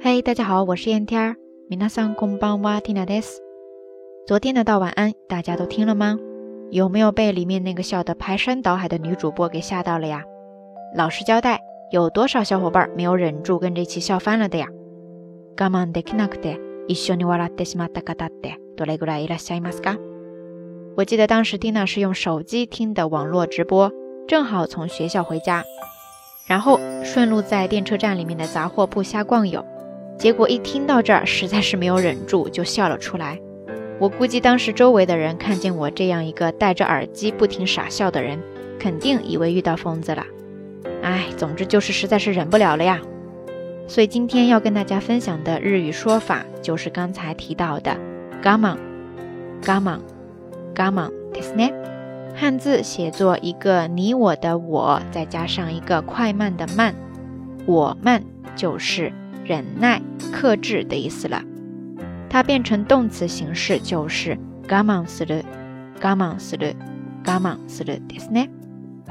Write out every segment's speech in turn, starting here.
嘿，大家好，我是燕天儿。皆さんこんばんは、ティナです。昨天的道晚安，大家都听了吗？有没有被里面那个笑得排山倒海的女主播给吓到了呀？老实交代，有多少小伙伴没有忍住跟这期笑翻了的呀？我慢できなくて一緒に笑ってしまった方ってどれぐらいいらっしゃいますか？我记得当时蒂娜是用手机听的网络直播，正好从学校回家，然后顺路在电车站里面的杂货铺瞎逛悠， 结果一听到这儿，实在是没有忍住，就笑了出来。我估计当时周围的人看见我这样一个戴着耳机不停傻笑的人，肯定以为遇到疯子了。哎，总之就是实在是忍不了了呀。所以今天要跟大家分享的日语说法就是刚才提到的“ガマン”，“ガマン”，“ガマン”ですね。汉字写作一个你我的我，再加上一个快慢的慢，我慢就是 忍耐、克制的意思了。它变成动词形式就是ガマンする、ガマンする、ガマンするですね。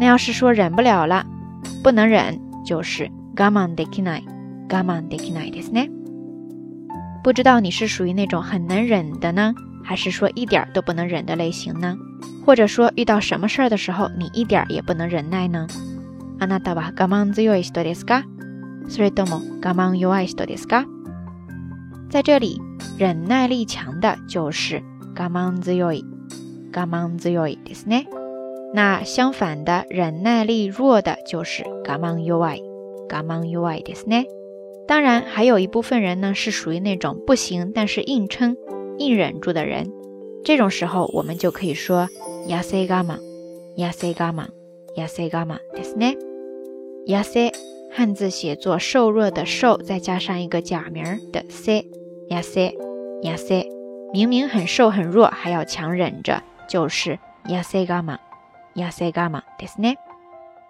那要是说忍不了了，不能忍，就是ガマンできない、ガマンできないですね。不知道你是属于那种很能忍的呢，还是说一点都不能忍的类型呢？或者说遇到什么事儿的时候，你一点也不能忍耐呢？あなたは我慢強い人ですか？ それとも我慢弱い人ですか？在这里。忍耐力强的就是ガマン強い、ガマン強いですね。那相反的，忍耐力弱的就是ガマン弱い、ガマン弱いですね。当然，还有一部分人呢是属于那种不行但是硬撑、硬忍住的人。这种时候，我们就可以说痩せ我慢、痩せ我慢、痩せ我慢ですね。痩せ 汉字写作瘦弱的瘦，再加上一个假名的せ、痩せ。亚塞明明很瘦很弱，还要强忍着，就是亚塞伽马，亚塞伽马，对不对？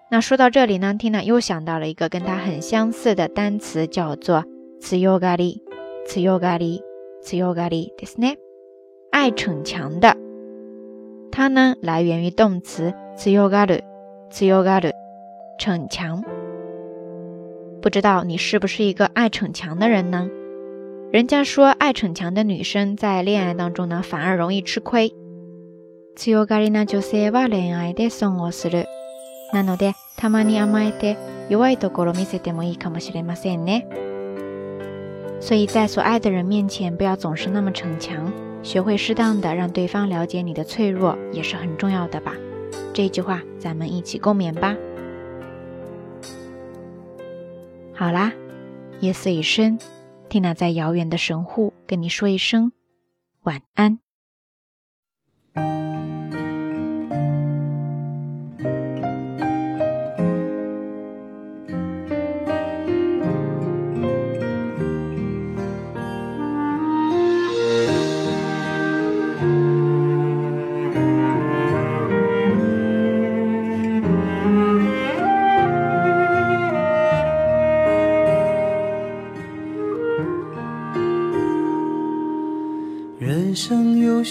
那说到这里呢，Tina 又想到了一个跟它很相似的单词，叫做“自由咖喱”，自由咖喱，自由咖喱，对不对？爱逞强的，它呢来源于动词“自由咖喱”，自由咖喱，逞强。不知道你是不是一个爱逞强的人呢？人家说，爱逞强的女生在恋爱当中呢，反而容易吃亏。強がりな女性は恋愛で損をする。なので、たまに甘えて弱いところ見せてもいいかもしれませんね。所以在所爱的人面前，不要总是那么逞强，学会适当的让对方了解你的脆弱，也是很重要的吧。这句话，咱们一起共勉吧。 好啦，夜色已深。缇娜在遥远的神户跟你说一声晚安。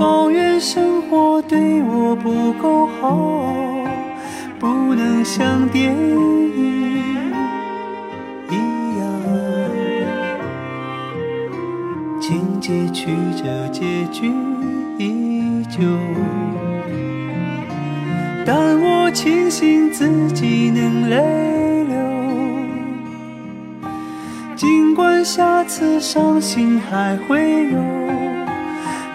抱怨生活对我不够好，不能像电影一样，情节曲折，结局依旧。但我庆幸自己能泪流，尽管下次伤心还会有，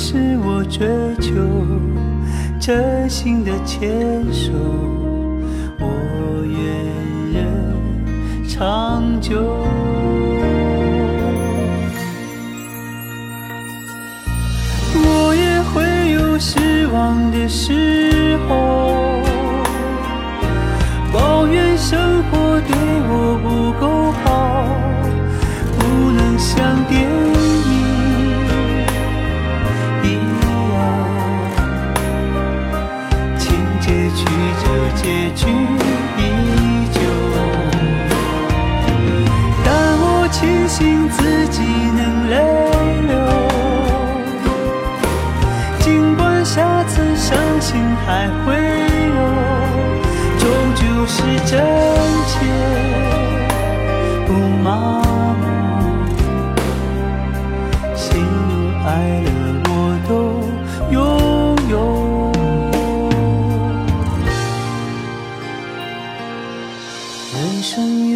是我追求真心的牵手，我愿人长久。我也会有失望的时候我庆幸自己能泪流。尽管下次伤心还会有，终究是真切，不麻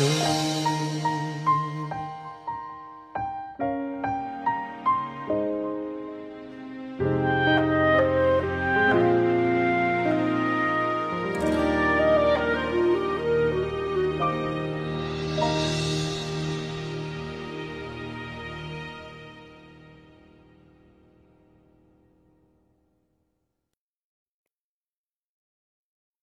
Thank you.